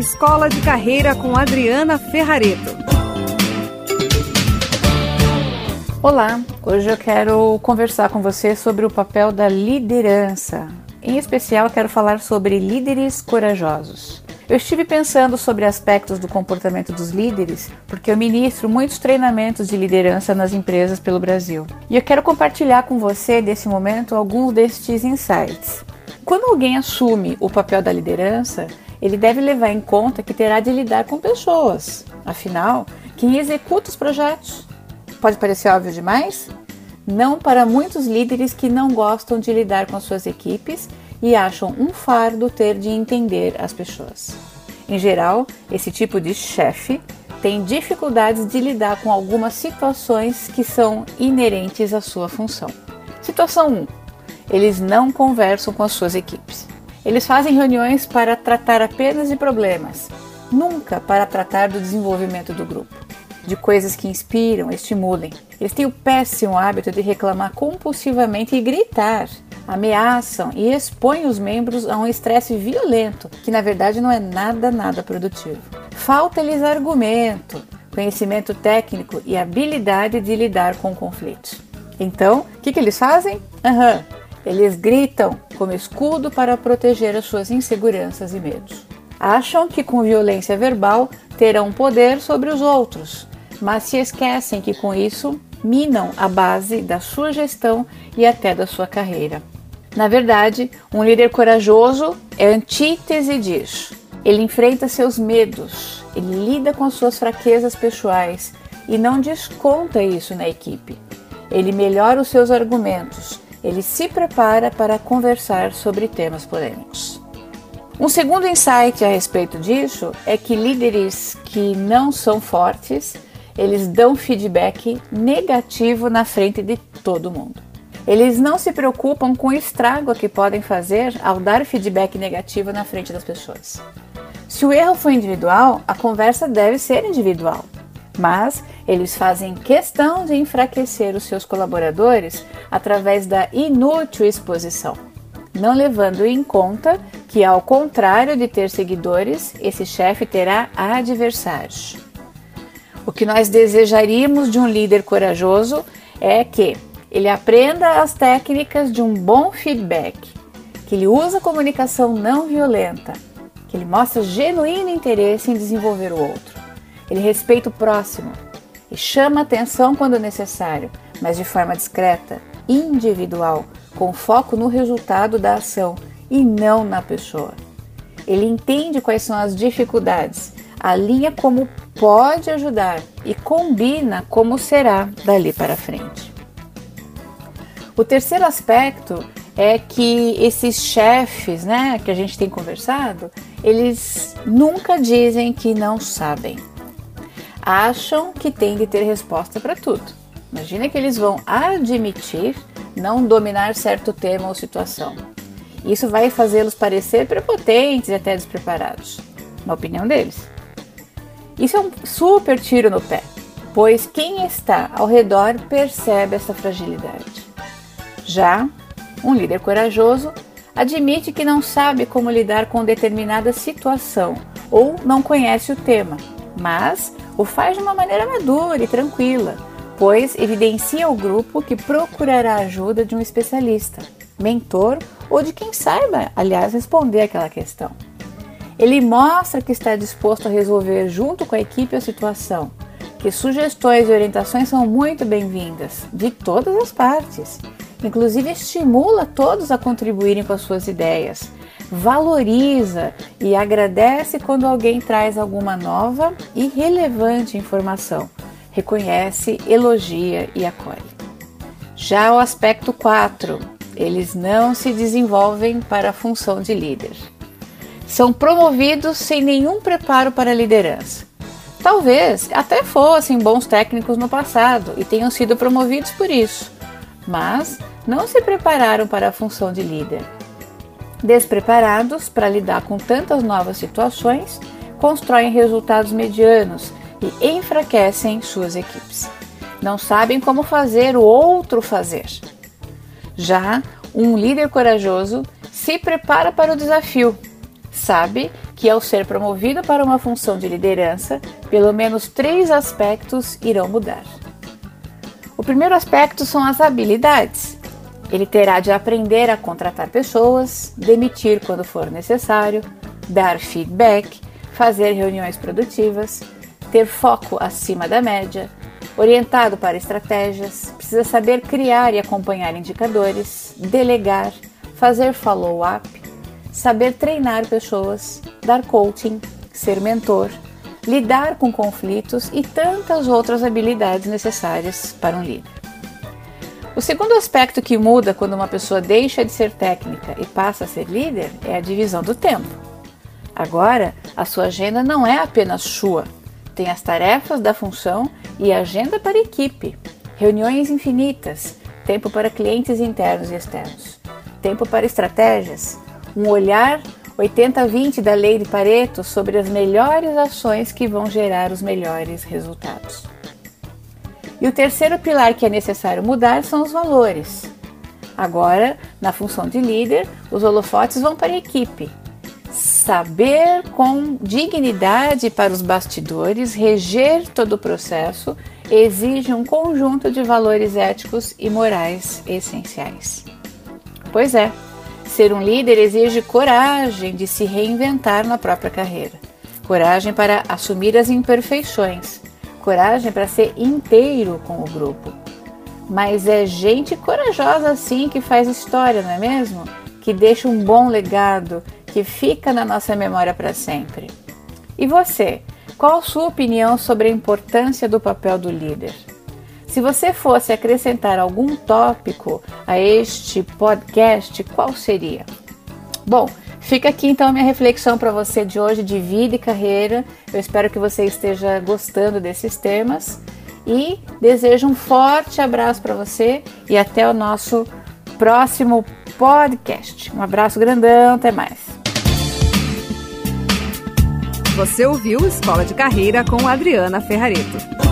Escola de Carreira com Adriana Ferrareto. Olá, hoje eu quero conversar com você sobre o papel da liderança. Em especial, quero falar sobre líderes corajosos. Eu estive pensando sobre aspectos do comportamento dos líderes, porque eu ministro muitos treinamentos de liderança nas empresas pelo Brasil. E eu quero compartilhar com você, nesse momento, alguns destes insights. Quando alguém assume o papel da liderança, ele deve levar em conta que terá de lidar com pessoas. Afinal, quem executa os projetos? Pode parecer óbvio demais? Não para muitos líderes que não gostam de lidar com as suas equipes e acham um fardo ter de entender as pessoas. Em geral, esse tipo de chefe tem dificuldades de lidar com algumas situações que são inerentes à sua função. Situação 1. Eles não conversam com as suas equipes. Eles fazem reuniões para tratar apenas de problemas, nunca para tratar do desenvolvimento do grupo, de coisas que inspiram, estimulem. Eles têm o péssimo hábito de reclamar compulsivamente e gritar, ameaçam e expõem os membros a um estresse violento, que na verdade não é nada, nada produtivo. Falta-lhes argumento, conhecimento técnico e habilidade de lidar com conflitos. Então, o que, que eles fazem? Uhum, eles gritam como escudo para proteger as suas inseguranças e medos. Acham que com violência verbal terão poder sobre os outros, mas se esquecem que com isso minam a base da sua gestão e até da sua carreira. Na verdade, um líder corajoso é antítese disso. Ele enfrenta seus medos, ele lida com as suas fraquezas pessoais e não desconta isso na equipe. Ele melhora os seus argumentos, ele se prepara para conversar sobre temas polêmicos. Um segundo insight a respeito disso é que líderes que não são fortes, eles dão feedback negativo na frente de todo mundo. Eles não se preocupam com o estrago que podem fazer ao dar feedback negativo na frente das pessoas. Se o erro for individual, a conversa deve ser individual, mas eles fazem questão de enfraquecer os seus colaboradores através da inútil exposição, não levando em conta que, ao contrário de ter seguidores, esse chefe terá adversários. O que nós desejaríamos de um líder corajoso é que ele aprenda as técnicas de um bom feedback, que ele usa a comunicação não violenta, que ele mostra genuíno interesse em desenvolver o outro. Ele respeita o próximo e chama atenção quando necessário, mas de forma discreta, individual, com foco no resultado da ação e não na pessoa. Ele entende quais são as dificuldades, alinha como pode ajudar e combina como será dali para frente. O terceiro aspecto é que esses chefes, né, que a gente tem conversado, eles nunca dizem que não sabem. Acham que tem de ter resposta para tudo. Imagina que eles vão admitir não dominar certo tema ou situação. Isso vai fazê-los parecer prepotentes e até despreparados, na opinião deles. Isso é um super tiro no pé, pois quem está ao redor percebe essa fragilidade. Já um líder corajoso admite que não sabe como lidar com determinada situação ou não conhece o tema, mas o faz de uma maneira madura e tranquila, pois evidencia ao grupo que procurará a ajuda de um especialista, mentor ou de quem saiba, aliás, responder aquela questão. Ele mostra que está disposto a resolver junto com a equipe a situação, que sugestões e orientações são muito bem-vindas, de todas as partes, Inclusive, estimula todos a contribuírem com as suas ideias, valoriza e agradece quando alguém traz alguma nova e relevante informação, reconhece, elogia e acolhe. Já o aspecto 4, eles não se desenvolvem para a função de líder. São promovidos sem nenhum preparo para a liderança. Talvez até fossem bons técnicos no passado e tenham sido promovidos por isso, mas não se prepararam para a função de líder. Despreparados para lidar com tantas novas situações, constroem resultados medianos e enfraquecem suas equipes. Não sabem como fazer o outro fazer. Já um líder corajoso se prepara para o desafio, sabe que ao ser promovido para uma função de liderança, pelo menos três aspectos irão mudar. O primeiro aspecto são as habilidades. Ele terá de aprender a contratar pessoas, demitir quando for necessário, dar feedback, fazer reuniões produtivas, ter foco acima da média, orientado para estratégias, precisa saber criar e acompanhar indicadores, delegar, fazer follow-up, saber treinar pessoas, dar coaching, ser mentor, lidar com conflitos e tantas outras habilidades necessárias para um líder. O segundo aspecto que muda quando uma pessoa deixa de ser técnica e passa a ser líder é a divisão do tempo. Agora, a sua agenda não é apenas sua, tem as tarefas da função e agenda para equipe, reuniões infinitas, tempo para clientes internos e externos, tempo para estratégias, um olhar 80-20 da lei de Pareto sobre as melhores ações que vão gerar os melhores resultados. E o terceiro pilar que é necessário mudar são os valores. Agora, na função de líder, os holofotes vão para a equipe. Saber com dignidade para os bastidores, reger todo o processo, exige um conjunto de valores éticos e morais essenciais. Pois é, Ser um líder exige coragem de se reinventar na própria carreira, coragem para assumir as imperfeições, coragem para ser inteiro com o grupo. Mas é gente corajosa assim que faz história, não é mesmo? Que deixa um bom legado, que fica na nossa memória para sempre. E você? Qual sua opinião sobre a importância do papel do líder? Se você fosse acrescentar algum tópico a este podcast, qual seria? Bom, fica aqui então a minha reflexão para você de hoje de vida e carreira. Eu espero que você esteja gostando desses temas e desejo um forte abraço para você e até o nosso próximo podcast. Um abraço grandão, até mais. Você ouviu Escola de Carreira com Adriana Ferrareto.